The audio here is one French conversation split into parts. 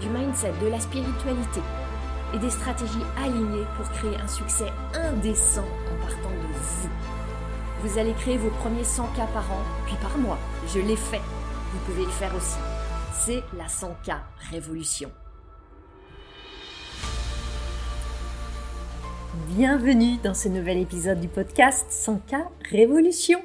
du mindset, de la spiritualité et des stratégies alignées pour créer un succès indécent en partant de vous. Vous allez créer vos premiers 100 k par an, puis par mois. Je l'ai fait. Vous pouvez le faire aussi. C'est la 100K Révolution. Bienvenue dans ce nouvel épisode du podcast 100K Révolution.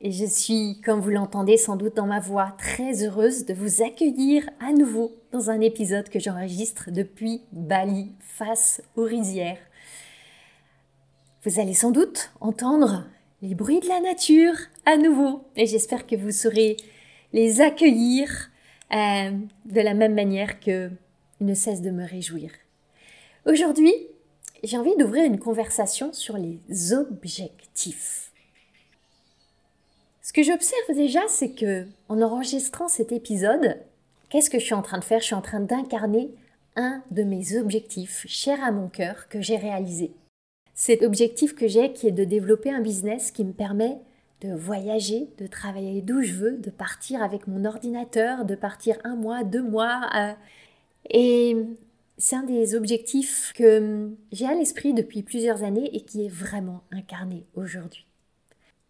Et je suis, comme vous l'entendez sans doute dans ma voix, très heureuse de vous accueillir à nouveau dans un épisode que j'enregistre depuis Bali, face aux rizières. Vous allez sans doute entendre les bruits de la nature à nouveau et j'espère que vous saurez les accueillir euh, de la même manière que ne cesse de me réjouir. Aujourd'hui, j'ai envie d'ouvrir une conversation sur les objectifs. Ce que j'observe déjà, c'est que en enregistrant cet épisode, qu'est-ce que je suis en train de faire? Je suis en train d'incarner un de mes objectifs chers à mon cœur que j'ai réalisé. Cet objectif que j'ai qui est de développer un business qui me permet de voyager, de travailler d'où je veux, de partir avec mon ordinateur, de partir un mois, deux mois. Euh, et c'est un des objectifs que j'ai à l'esprit depuis plusieurs années et qui est vraiment incarné aujourd'hui.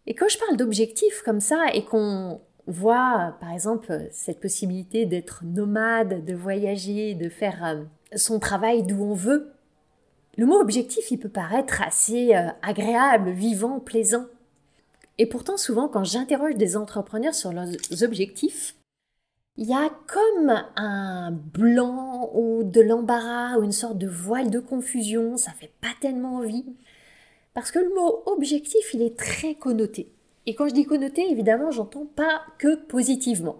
Et quand je parle d'objectifs comme ça et qu'on voit par exemple cette possibilité d'être nomade, de voyager, de faire euh, son travail d'où on veut, le mot objectif il peut paraître assez euh, agréable, vivant, plaisant. Et pourtant souvent quand j'interroge des entrepreneurs sur leurs objectifs, il y a comme un blanc ou de l'embarras ou une sorte de voile de confusion, ça fait pas tellement envie. Parce que le mot objectif, il est très connoté. Et quand je dis connoté, évidemment, j'entends pas que positivement.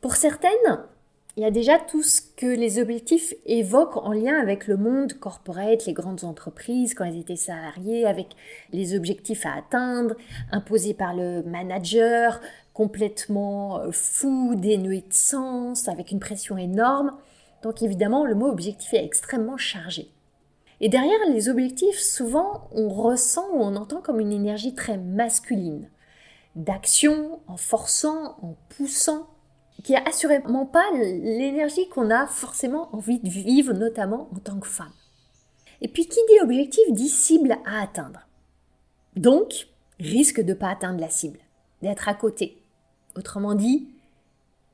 Pour certaines, il y a déjà tout ce que les objectifs évoquent en lien avec le monde corporate, les grandes entreprises, quand elles étaient salariées, avec les objectifs à atteindre, imposés par le manager, complètement euh, fou, dénué de sens, avec une pression énorme. Donc évidemment, le mot objectif est extrêmement chargé. Et derrière les objectifs, souvent, on ressent ou on entend comme une énergie très masculine, d'action, en forçant, en poussant, qui n'est assurément pas l'énergie qu'on a forcément envie de vivre, notamment en tant que femme. Et puis, qui dit objectif dit cible à atteindre. Donc, risque de ne pas atteindre la cible, d'être à côté. Autrement dit,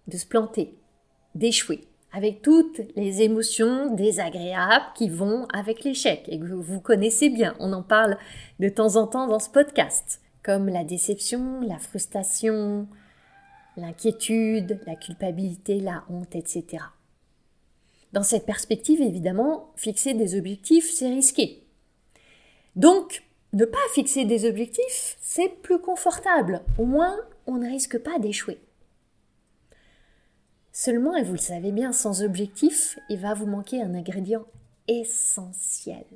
de se planter, d'échouer avec toutes les émotions désagréables qui vont avec l'échec et que vous connaissez bien. On en parle de temps en temps dans ce podcast, comme la déception, la frustration, l'inquiétude, la culpabilité, la honte, etc. Dans cette perspective, évidemment, fixer des objectifs, c'est risqué. Donc, ne pas fixer des objectifs, c'est plus confortable. Au moins, on ne risque pas d'échouer. Seulement, et vous le savez bien, sans objectif, il va vous manquer un ingrédient essentiel.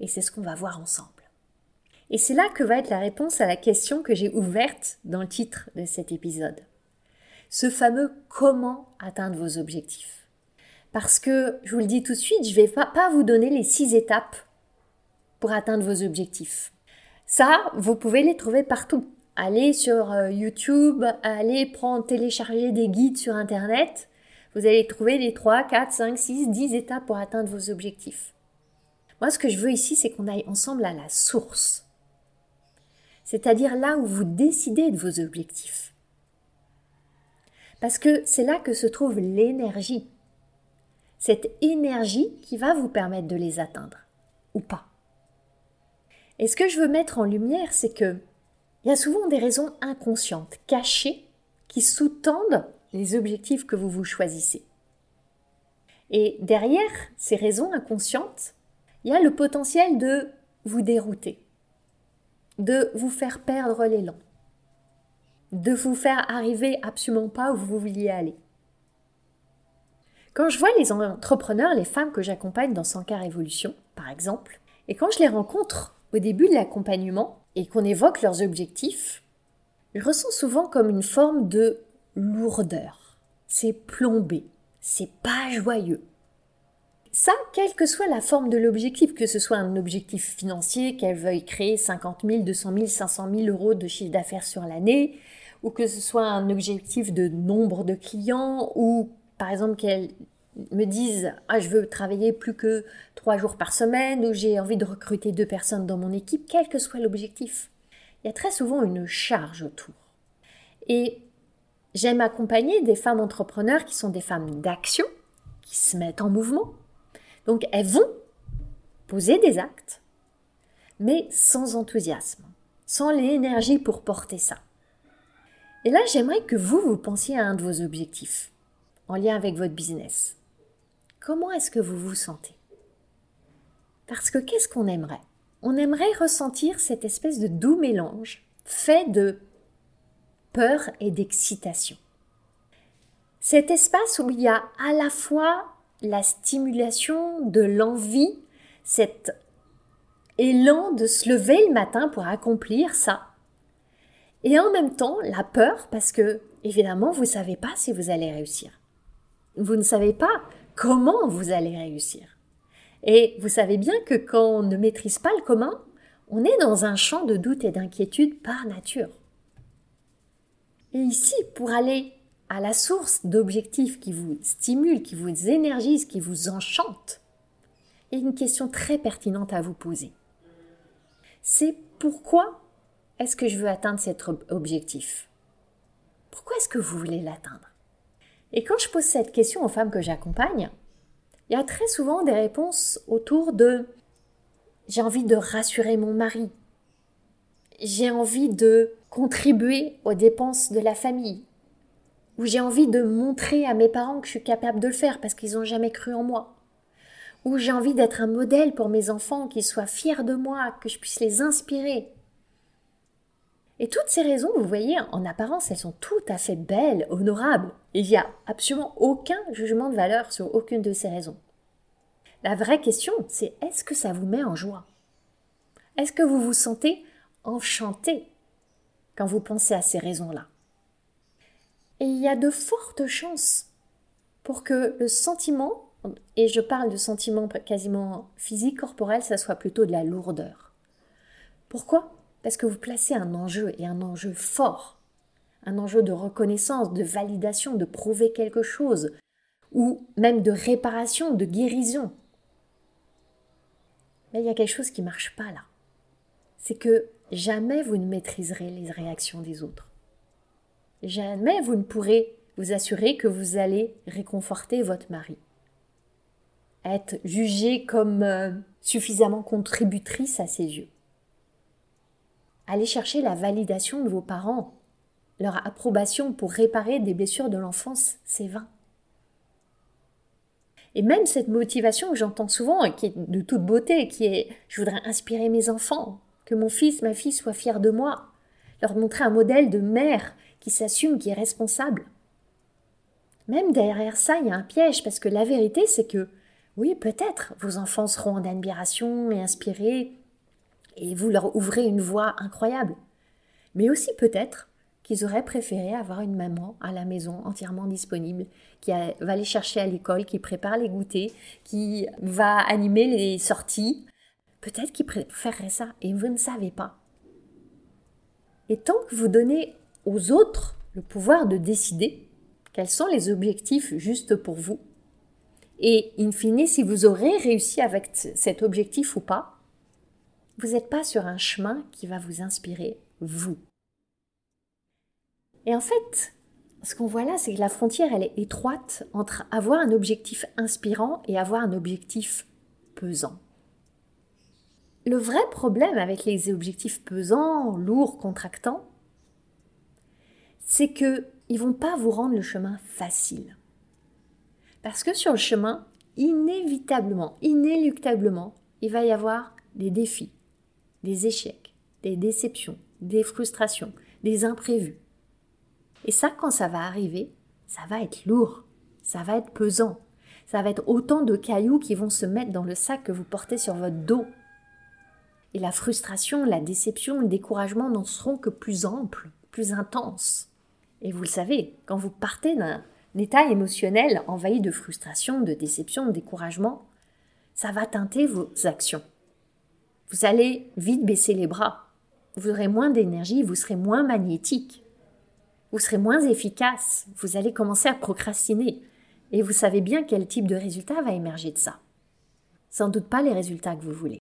Et c'est ce qu'on va voir ensemble. Et c'est là que va être la réponse à la question que j'ai ouverte dans le titre de cet épisode. Ce fameux comment atteindre vos objectifs. Parce que, je vous le dis tout de suite, je ne vais pas vous donner les six étapes pour atteindre vos objectifs. Ça, vous pouvez les trouver partout allez sur euh, YouTube, allez prendre, télécharger des guides sur Internet. Vous allez trouver les 3, 4, 5, 6, 10 étapes pour atteindre vos objectifs. Moi, ce que je veux ici, c'est qu'on aille ensemble à la source. C'est-à-dire là où vous décidez de vos objectifs. Parce que c'est là que se trouve l'énergie. Cette énergie qui va vous permettre de les atteindre. Ou pas. Et ce que je veux mettre en lumière, c'est que il y a souvent des raisons inconscientes, cachées, qui sous-tendent les objectifs que vous vous choisissez. Et derrière ces raisons inconscientes, il y a le potentiel de vous dérouter, de vous faire perdre l'élan, de vous faire arriver absolument pas où vous vouliez aller. Quand je vois les entrepreneurs, les femmes que j'accompagne dans 100 cas Révolution, par exemple, et quand je les rencontre au début de l'accompagnement et qu'on évoque leurs objectifs, je ressens souvent comme une forme de lourdeur. C'est plombé, c'est pas joyeux. Ça, quelle que soit la forme de l'objectif, que ce soit un objectif financier, qu'elle veuille créer 50 000, 200 000, 500 000 euros de chiffre d'affaires sur l'année, ou que ce soit un objectif de nombre de clients, ou par exemple qu'elle me dise ah, je veux travailler plus que trois jours par semaine, ou j'ai envie de recruter deux personnes dans mon équipe, quel que soit l'objectif. Il y a très souvent une charge autour. Et j'aime accompagner des femmes entrepreneurs qui sont des femmes d'action, qui se mettent en mouvement, donc elles vont poser des actes, mais sans enthousiasme, sans l'énergie pour porter ça. Et là, j'aimerais que vous, vous pensiez à un de vos objectifs en lien avec votre business. Comment est-ce que vous vous sentez? Parce que qu'est-ce qu'on aimerait? On aimerait ressentir cette espèce de doux mélange fait de peur et d'excitation. Cet espace où il y a à la fois la stimulation de l'envie, cet élan de se lever le matin pour accomplir ça. Et en même temps, la peur parce que, évidemment, vous ne savez pas si vous allez réussir. Vous ne savez pas comment vous allez réussir. Et vous savez bien que quand on ne maîtrise pas le commun, on est dans un champ de doute et d'inquiétude par nature. Et ici, pour aller à la source d'objectifs qui vous stimulent, qui vous énergisent, qui vous enchantent, il y a une question très pertinente à vous poser. C'est pourquoi est-ce que je veux atteindre cet objectif? Pourquoi est-ce que vous voulez l'atteindre? Et quand je pose cette question aux femmes que j'accompagne, il y a très souvent des réponses autour de j'ai envie de rassurer mon mari, j'ai envie de contribuer aux dépenses de la famille, où j'ai envie de montrer à mes parents que je suis capable de le faire parce qu'ils n'ont jamais cru en moi, où j'ai envie d'être un modèle pour mes enfants, qu'ils soient fiers de moi, que je puisse les inspirer. Et toutes ces raisons, vous voyez, en apparence, elles sont tout à fait belles, honorables. Il n'y a absolument aucun jugement de valeur sur aucune de ces raisons. La vraie question, c'est est-ce que ça vous met en joie? Est-ce que vous vous sentez enchanté quand vous pensez à ces raisons-là? Et il y a de fortes chances pour que le sentiment, et je parle de sentiment quasiment physique, corporel, ça soit plutôt de la lourdeur. Pourquoi? Parce que vous placez un enjeu, et un enjeu fort, un enjeu de reconnaissance, de validation, de prouver quelque chose, ou même de réparation, de guérison. Mais il y a quelque chose qui ne marche pas là. C'est que jamais vous ne maîtriserez les réactions des autres. Jamais vous ne pourrez vous assurer que vous allez réconforter votre mari. Être jugé comme euh, suffisamment contributrice à ses yeux. Allez chercher la validation de vos parents, leur approbation pour réparer des blessures de l'enfance, c'est vain. Et même cette motivation que j'entends souvent, qui est de toute beauté, qui est je voudrais inspirer mes enfants, que mon fils, ma fille soient fiers de moi, leur montrer un modèle de mère qui s'assume, qui est responsable. Même derrière ça, il y a un piège, parce que la vérité, c'est que, oui, peut-être, vos enfants seront en admiration et inspirés, et vous leur ouvrez une voie incroyable. Mais aussi peut-être qu'ils auraient préféré avoir une maman à la maison entièrement disponible, qui va les chercher à l'école, qui prépare les goûters, qui va animer les sorties. Peut-être qu'ils préféreraient ça, et vous ne savez pas. Et tant que vous donnez aux autres le pouvoir de décider quels sont les objectifs justes pour vous. Et in fine, si vous aurez réussi avec cet objectif ou pas, vous n'êtes pas sur un chemin qui va vous inspirer, vous. Et en fait, ce qu'on voit là, c'est que la frontière, elle est étroite entre avoir un objectif inspirant et avoir un objectif pesant. Le vrai problème avec les objectifs pesants, lourds, contractants, c'est que ils vont pas vous rendre le chemin facile. Parce que sur le chemin, inévitablement, inéluctablement, il va y avoir des défis, des échecs, des déceptions, des frustrations, des imprévus. Et ça, quand ça va arriver, ça va être lourd, ça va être pesant. Ça va être autant de cailloux qui vont se mettre dans le sac que vous portez sur votre dos. Et la frustration, la déception, le découragement n'en seront que plus amples, plus intenses. Et vous le savez, quand vous partez d'un état émotionnel envahi de frustration, de déception, de découragement, ça va teinter vos actions. Vous allez vite baisser les bras. Vous aurez moins d'énergie, vous serez moins magnétique. Vous serez moins efficace. Vous allez commencer à procrastiner. Et vous savez bien quel type de résultat va émerger de ça. Sans doute pas les résultats que vous voulez.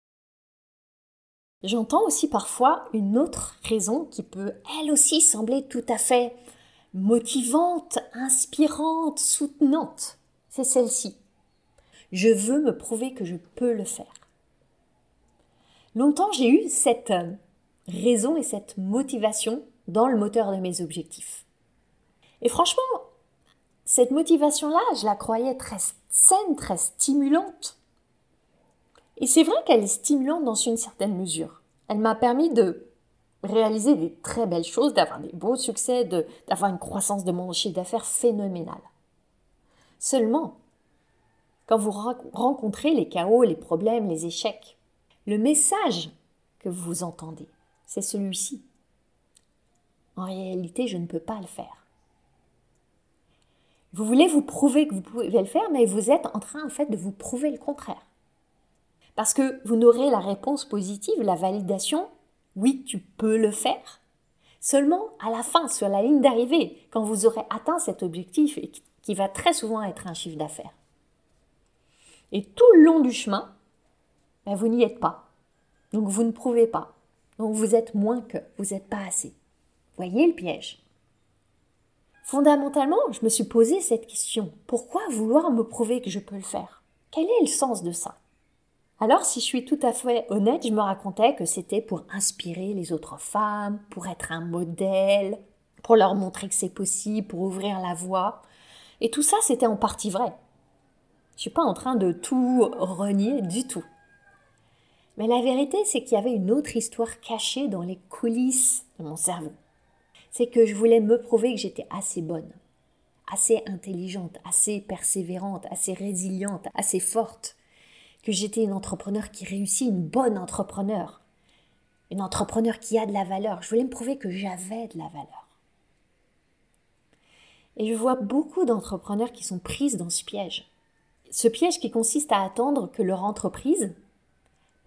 J'entends aussi parfois une autre raison qui peut elle aussi sembler tout à fait motivante, inspirante, soutenante. C'est celle-ci. Je veux me prouver que je peux le faire. Longtemps, j'ai eu cette euh, raison et cette motivation dans le moteur de mes objectifs. Et franchement, cette motivation-là, je la croyais très saine, très stimulante. Et c'est vrai qu'elle est stimulante dans une certaine mesure. Elle m'a permis de réaliser des très belles choses, d'avoir des beaux succès, d'avoir une croissance de mon chiffre d'affaires phénoménale. Seulement, quand vous rencontrez les chaos, les problèmes, les échecs, le message que vous entendez, c'est celui-ci. En réalité, je ne peux pas le faire. Vous voulez vous prouver que vous pouvez le faire, mais vous êtes en train en fait de vous prouver le contraire. Parce que vous n'aurez la réponse positive, la validation, oui, tu peux le faire, seulement à la fin, sur la ligne d'arrivée, quand vous aurez atteint cet objectif qui va très souvent être un chiffre d'affaires. Et tout le long du chemin, ben, vous n'y êtes pas. Donc vous ne prouvez pas. Donc vous êtes moins que, vous n'êtes pas assez. Voyez le piège? Fondamentalement, je me suis posé cette question. Pourquoi vouloir me prouver que je peux le faire? Quel est le sens de ça? Alors, si je suis tout à fait honnête, je me racontais que c'était pour inspirer les autres femmes, pour être un modèle, pour leur montrer que c'est possible, pour ouvrir la voie. Et tout ça, c'était en partie vrai. Je suis pas en train de tout renier du tout. Mais la vérité, c'est qu'il y avait une autre histoire cachée dans les coulisses de mon cerveau. C'est que je voulais me prouver que j'étais assez bonne, assez intelligente, assez persévérante, assez résiliente, assez forte, que j'étais une entrepreneur qui réussit, une bonne entrepreneur, une entrepreneur qui a de la valeur. Je voulais me prouver que j'avais de la valeur. Et je vois beaucoup d'entrepreneurs qui sont prises dans ce piège. Ce piège qui consiste à attendre que leur entreprise,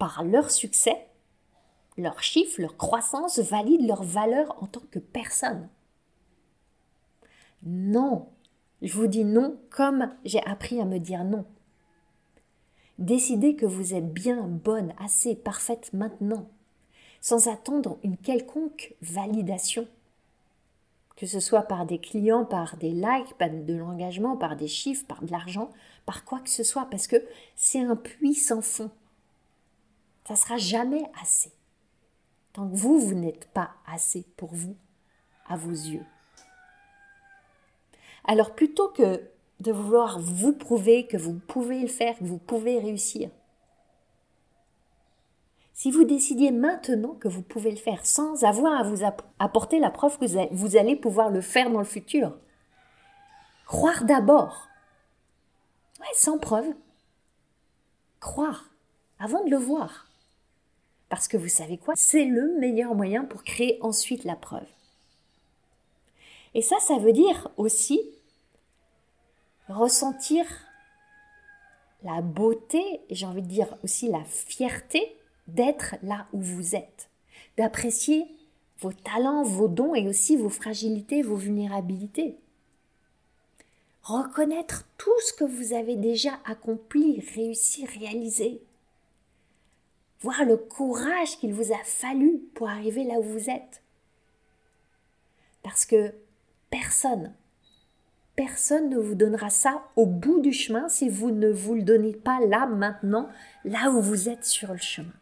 par leur succès, leurs chiffres, leur croissance valident leur valeur en tant que personne. Non, je vous dis non comme j'ai appris à me dire non. Décidez que vous êtes bien, bonne, assez, parfaite maintenant, sans attendre une quelconque validation, que ce soit par des clients, par des likes, de l'engagement, par des chiffres, par de l'argent, par quoi que ce soit, parce que c'est un puits sans fond. Ça sera jamais assez. Tant que vous, vous n'êtes pas assez pour vous, à vos yeux. Alors plutôt que de vouloir vous prouver que vous pouvez le faire, que vous pouvez réussir, si vous décidiez maintenant que vous pouvez le faire sans avoir à vous apporter la preuve que vous allez pouvoir le faire dans le futur, croire d'abord, ouais, sans preuve, croire avant de le voir. Parce que vous savez quoi? C'est le meilleur moyen pour créer ensuite la preuve. Et ça, ça veut dire aussi ressentir la beauté, j'ai envie de dire aussi la fierté d'être là où vous êtes, d'apprécier vos talents, vos dons et aussi vos fragilités, vos vulnérabilités. Reconnaître tout ce que vous avez déjà accompli, réussi, réalisé voir le courage qu'il vous a fallu pour arriver là où vous êtes. Parce que personne, personne ne vous donnera ça au bout du chemin si vous ne vous le donnez pas là, maintenant, là où vous êtes sur le chemin.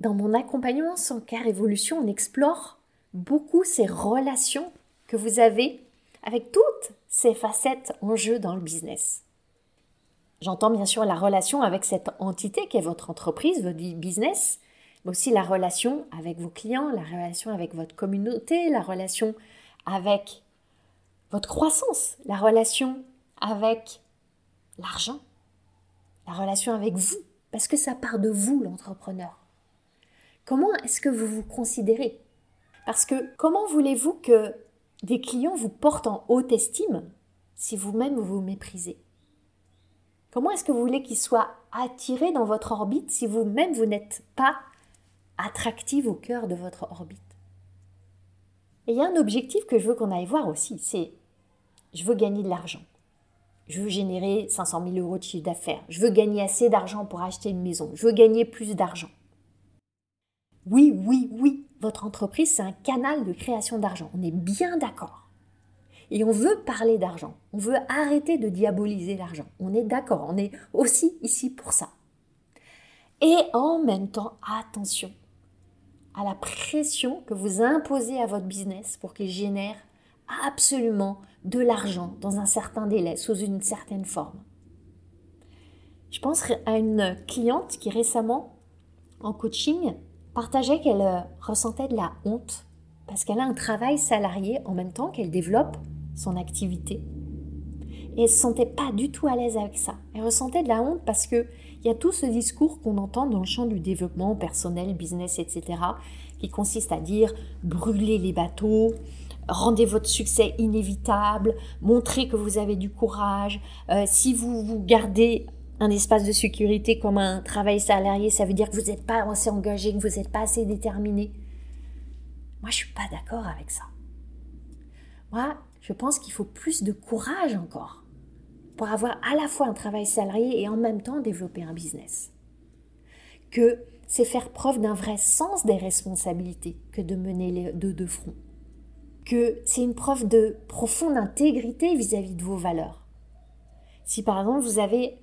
Dans mon accompagnement sans car évolution, on explore beaucoup ces relations que vous avez avec toutes ces facettes en jeu dans le business. J'entends bien sûr la relation avec cette entité qui est votre entreprise, votre business, mais aussi la relation avec vos clients, la relation avec votre communauté, la relation avec votre croissance, la relation avec l'argent, la relation avec vous, parce que ça part de vous, l'entrepreneur. Comment est-ce que vous vous considérez? Parce que comment voulez-vous que des clients vous portent en haute estime si vous-même vous méprisez? Comment est-ce que vous voulez qu'ils soient attirés dans votre orbite si vous-même vous, n'êtes pas attractive au cœur de votre orbite? Et il y a un objectif que je veux qu'on aille voir aussi, c'est je veux gagner de l'argent. Je veux générer 500 000 euros de chiffre d'affaires. Je veux gagner assez d'argent pour acheter une maison. Je veux gagner plus d'argent. Oui, oui, oui, votre entreprise, c'est un canal de création d'argent. On est bien d'accord. Et on veut parler d'argent. On veut arrêter de diaboliser l'argent. On est d'accord. On est aussi ici pour ça. Et en même temps, attention à la pression que vous imposez à votre business pour qu'il génère absolument de l'argent dans un certain délai, sous une certaine forme. Je pense à une cliente qui récemment, en coaching, partageait qu'elle euh, ressentait de la honte parce qu'elle a un travail salarié en même temps qu'elle développe son activité. Et elle ne se sentait pas du tout à l'aise avec ça. Elle ressentait de la honte parce qu'il y a tout ce discours qu'on entend dans le champ du développement personnel, business, etc., qui consiste à dire brûler les bateaux, rendez votre succès inévitable, montrez que vous avez du courage. Euh, si vous vous gardez un espace de sécurité comme un travail salarié, ça veut dire que vous n'êtes pas assez engagé, que vous n'êtes pas assez déterminé. Moi, je suis pas d'accord avec ça. Moi, je pense qu'il faut plus de courage encore pour avoir à la fois un travail salarié et en même temps développer un business. Que c'est faire preuve d'un vrai sens des responsabilités que de mener les deux de front. Que c'est une preuve de profonde intégrité vis-à-vis de vos valeurs. Si par exemple vous avez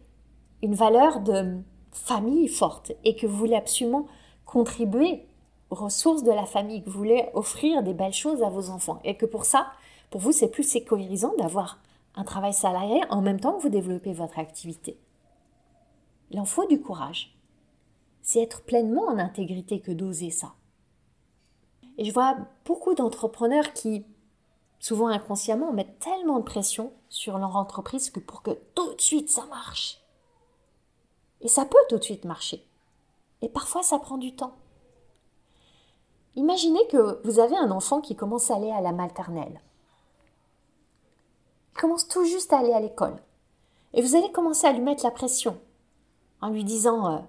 une valeur de famille forte et que vous voulez absolument contribuer aux ressources de la famille, que vous voulez offrir des belles choses à vos enfants et que pour ça, pour vous, c'est plus sécurisant d'avoir un travail salarié en même temps que vous développez votre activité. Il en faut du courage. C'est être pleinement en intégrité que d'oser ça. Et je vois beaucoup d'entrepreneurs qui, souvent inconsciemment, mettent tellement de pression sur leur entreprise que pour que tout de suite ça marche. Et ça peut tout de suite marcher. Et parfois ça prend du temps. Imaginez que vous avez un enfant qui commence à aller à la maternelle commence tout juste à aller à l'école. Et vous allez commencer à lui mettre la pression en lui disant euh,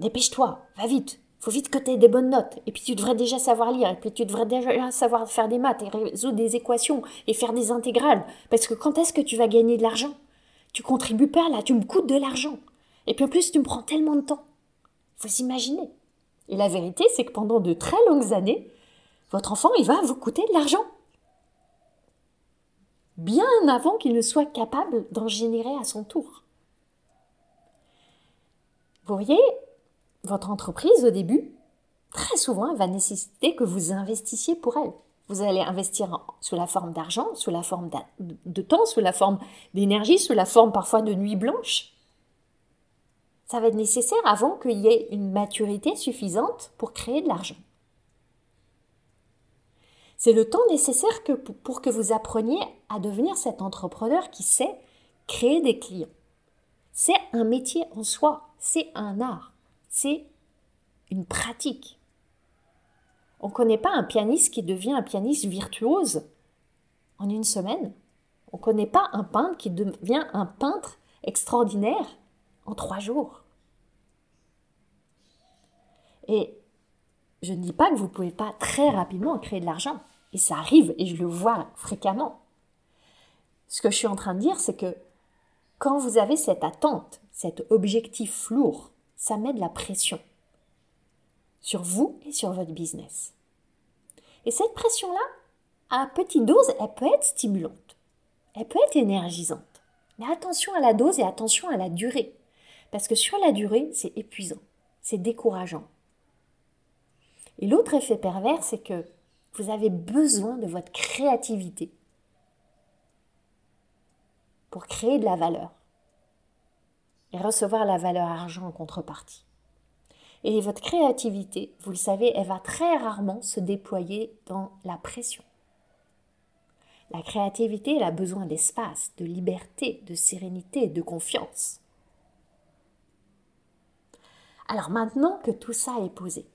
Dépêche-toi, va vite, faut vite que tu aies des bonnes notes, et puis tu devrais déjà savoir lire, et puis tu devrais déjà savoir faire des maths, et résoudre des équations, et faire des intégrales, parce que quand est-ce que tu vas gagner de l'argent? Tu contribues pas là, tu me coûtes de l'argent. Et puis en plus, tu me prends tellement de temps. Faut s'imaginer. Et la vérité, c'est que pendant de très longues années, votre enfant, il va vous coûter de l'argent bien avant qu'il ne soit capable d'en générer à son tour. Vous voyez, votre entreprise au début, très souvent, va nécessiter que vous investissiez pour elle. Vous allez investir sous la forme d'argent, sous la forme de temps, sous la forme d'énergie, sous la forme parfois de nuit blanche. Ça va être nécessaire avant qu'il y ait une maturité suffisante pour créer de l'argent. C'est le temps nécessaire pour que vous appreniez à devenir cet entrepreneur qui sait créer des clients. C'est un métier en soi, c'est un art, c'est une pratique. On ne connaît pas un pianiste qui devient un pianiste virtuose en une semaine. On ne connaît pas un peintre qui devient un peintre extraordinaire en trois jours. Et je ne dis pas que vous ne pouvez pas très rapidement créer de l'argent. Et ça arrive, et je le vois fréquemment. Ce que je suis en train de dire, c'est que quand vous avez cette attente, cet objectif lourd, ça met de la pression sur vous et sur votre business. Et cette pression-là, à petite dose, elle peut être stimulante, elle peut être énergisante. Mais attention à la dose et attention à la durée. Parce que sur la durée, c'est épuisant, c'est décourageant. Et l'autre effet pervers, c'est que vous avez besoin de votre créativité pour créer de la valeur et recevoir la valeur argent en contrepartie. Et votre créativité, vous le savez, elle va très rarement se déployer dans la pression. La créativité, elle a besoin d'espace, de liberté, de sérénité, de confiance. Alors maintenant que tout ça est posé,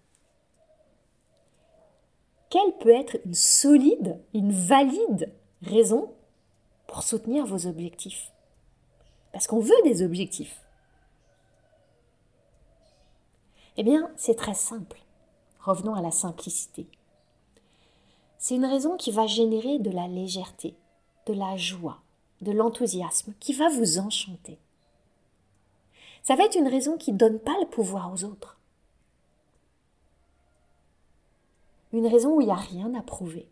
quelle peut être une solide, une valide raison pour soutenir vos objectifs Parce qu'on veut des objectifs. Eh bien, c'est très simple. Revenons à la simplicité. C'est une raison qui va générer de la légèreté, de la joie, de l'enthousiasme, qui va vous enchanter. Ça va être une raison qui ne donne pas le pouvoir aux autres. Une raison où il n'y a rien à prouver.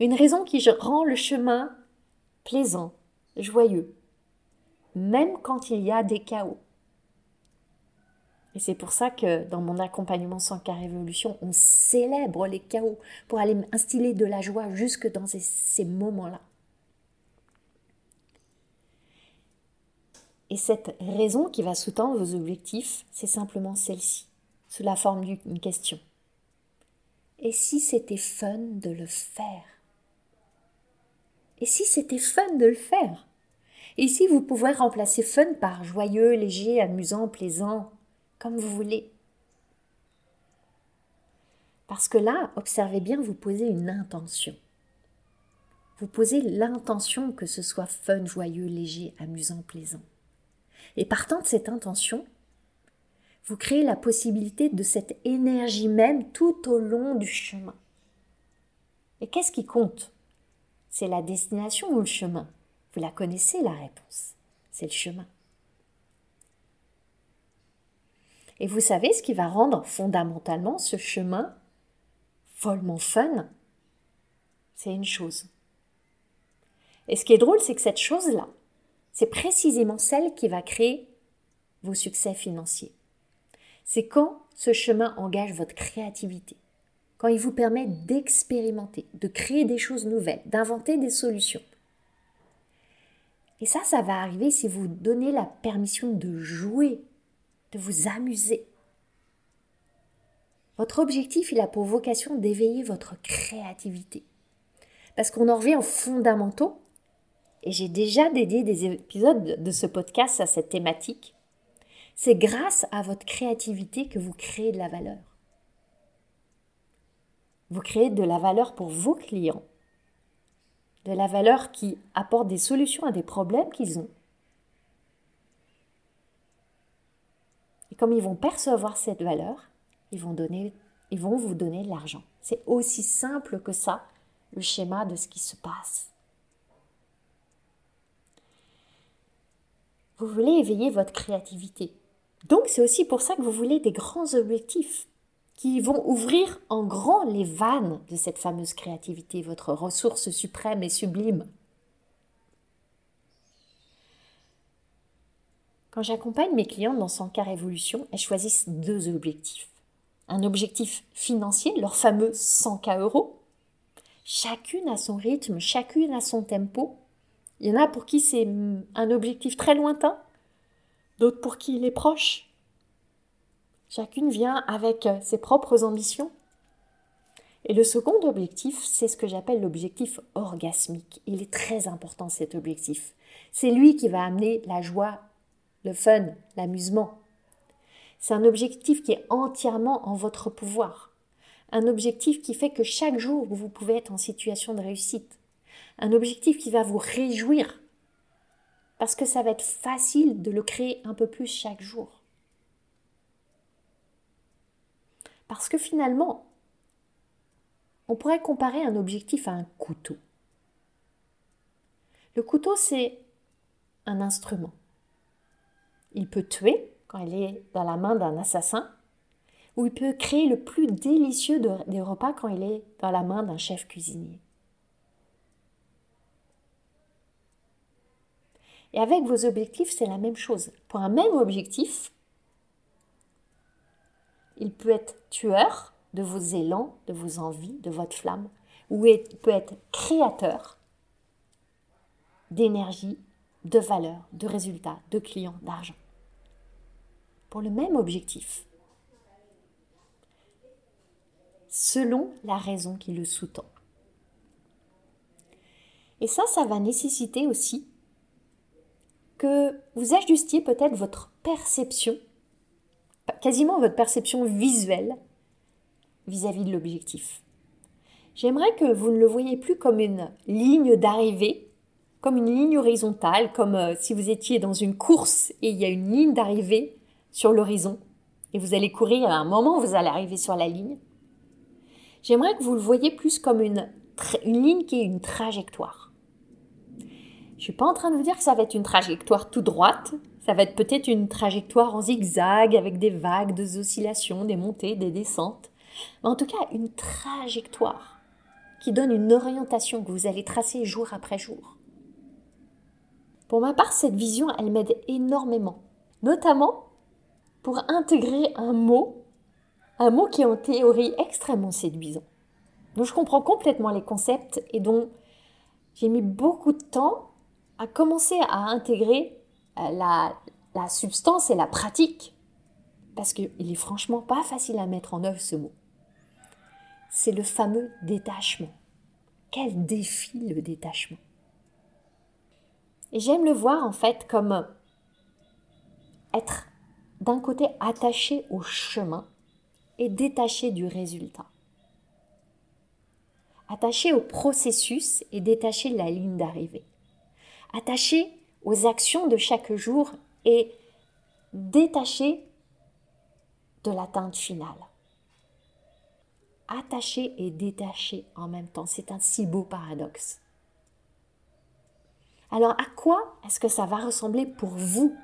Une raison qui rend le chemin plaisant, joyeux, même quand il y a des chaos. Et c'est pour ça que dans mon accompagnement sans cas révolution, on célèbre les chaos pour aller instiller de la joie jusque dans ces, ces moments-là. Et cette raison qui va sous-tendre vos objectifs, c'est simplement celle-ci, sous la forme d'une question. Et si c'était fun de le faire? Et si c'était fun de le faire? Et ici, vous pouvez remplacer fun par joyeux, léger, amusant, plaisant, comme vous voulez? Parce que là, observez bien, vous posez une intention. Vous posez l'intention que ce soit fun, joyeux, léger, amusant, plaisant. Et partant de cette intention, vous créez la possibilité de cette énergie même tout au long du chemin. Et qu'est-ce qui compte? C'est la destination ou le chemin? Vous la connaissez la réponse. C'est le chemin. Et vous savez ce qui va rendre fondamentalement ce chemin follement fun? C'est une chose. Et ce qui est drôle, c'est que cette chose-là, c'est précisément celle qui va créer vos succès financiers. C'est quand ce chemin engage votre créativité, quand il vous permet d'expérimenter, de créer des choses nouvelles, d'inventer des solutions. Et ça, ça va arriver si vous donnez la permission de jouer de vous amuser. Votre objectif, il a pour vocation d'éveiller votre créativité. Parce qu'on en revient aux fondamentaux, et j'ai déjà dédié des épisodes de ce podcast à cette thématique. C'est grâce à votre créativité que vous créez de la valeur. Vous créez de la valeur pour vos clients, de la valeur qui apporte des solutions à des problèmes qu'ils ont, Et comme ils vont percevoir cette valeur, ils vont, vous donner de l'argent. C'est aussi simple que ça, le schéma de ce qui se passe. Vous voulez éveiller votre créativité. Donc c'est aussi pour ça que vous voulez des grands objectifs qui vont ouvrir en grand les vannes de cette fameuse créativité, votre ressource suprême et sublime. Quand j'accompagne mes clients dans son cas révolution, elles choisissent deux objectifs. Un objectif financier, leur fameux 100K euros. Chacune a son rythme, chacune a son tempo. Il y en a pour qui c'est un objectif très lointain, d'autres pour qui il est proche. Chacune vient avec ses propres ambitions. Et le second objectif, c'est ce que j'appelle l'objectif orgasmique. Il est très important cet objectif. C'est lui qui va amener la joie le fun, l'amusement. C'est un objectif qui est entièrement en votre pouvoir. Un objectif qui fait que chaque jour, vous pouvez être en situation de réussite. Un objectif qui va vous réjouir. Parce que ça va être facile de le créer un peu plus chaque jour. Parce que finalement, on pourrait comparer un objectif à un couteau. Le couteau, c'est un instrument. Il peut tuer quand il est dans la main d'un assassin, ou il peut créer le plus délicieux des repas quand il est dans la main d'un chef cuisinier. Et avec vos objectifs, c'est la même chose. Pour un même objectif, il peut être tueur de vos élans, de vos envies, de votre flamme, ou il peut être créateur d'énergie, de valeur, de résultats, de clients, d'argent pour le même objectif, selon la raison qui le sous-tend. Et ça, ça va nécessiter aussi que vous ajustiez peut-être votre perception, quasiment votre perception visuelle vis-à-vis de l'objectif. J'aimerais que vous ne le voyez plus comme une ligne d'arrivée, comme une ligne horizontale, comme euh, si vous étiez dans une course et il y a une ligne d'arrivée sur l'horizon et vous allez courir à un moment, vous allez arriver sur la ligne. J'aimerais que vous le voyez plus comme une, une ligne qui est une trajectoire. Je suis pas en train de vous dire que ça va être une trajectoire tout droite, ça va être peut-être une trajectoire en zigzag avec des vagues, des oscillations, des montées, des descentes. Mais en tout cas, une trajectoire qui donne une orientation que vous allez tracer jour après jour. Pour ma part, cette vision, elle m'aide énormément, notamment pour intégrer un mot, un mot qui est en théorie extrêmement séduisant. Donc je comprends complètement les concepts et dont j'ai mis beaucoup de temps à commencer à intégrer la, la substance et la pratique. Parce qu'il est franchement pas facile à mettre en œuvre ce mot. C'est le fameux détachement. Quel défi le détachement. Et j'aime le voir en fait comme être d'un côté attaché au chemin et détaché du résultat. Attaché au processus et détaché de la ligne d'arrivée attaché aux actions de chaque jour et détaché de l'atteinte finale. Attaché et détaché en même temps, c'est un si beau paradoxe. Alors à quoi est-ce que ça va ressembler pour vous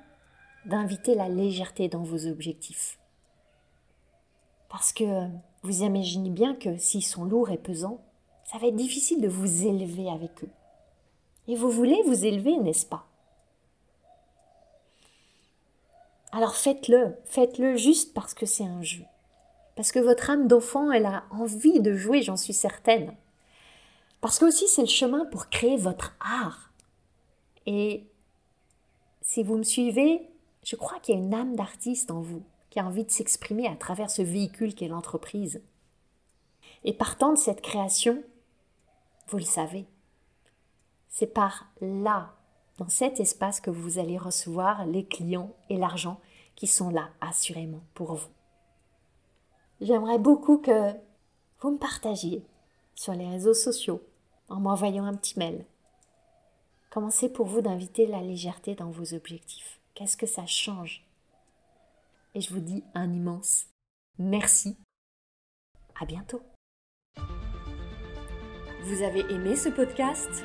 d'inviter la légèreté dans vos objectifs? Parce que vous imaginez bien que s'ils sont lourds et pesants, ça va être difficile de vous élever avec eux. Et vous voulez vous élever, n'est-ce pas? Alors faites-le, faites-le juste parce que c'est un jeu. Parce que votre âme d'enfant, elle a envie de jouer, j'en suis certaine. Parce que aussi c'est le chemin pour créer votre art. Et si vous me suivez, je crois qu'il y a une âme d'artiste en vous qui a envie de s'exprimer à travers ce véhicule qu'est l'entreprise. Et partant de cette création, vous le savez, c'est par là, dans cet espace, que vous allez recevoir les clients et l'argent qui sont là, assurément, pour vous. J'aimerais beaucoup que vous me partagiez sur les réseaux sociaux en m'envoyant un petit mail. Comment c'est pour vous d'inviter la légèreté dans vos objectifs? Qu'est-ce que ça change? Et je vous dis un immense merci. À bientôt. Vous avez aimé ce podcast?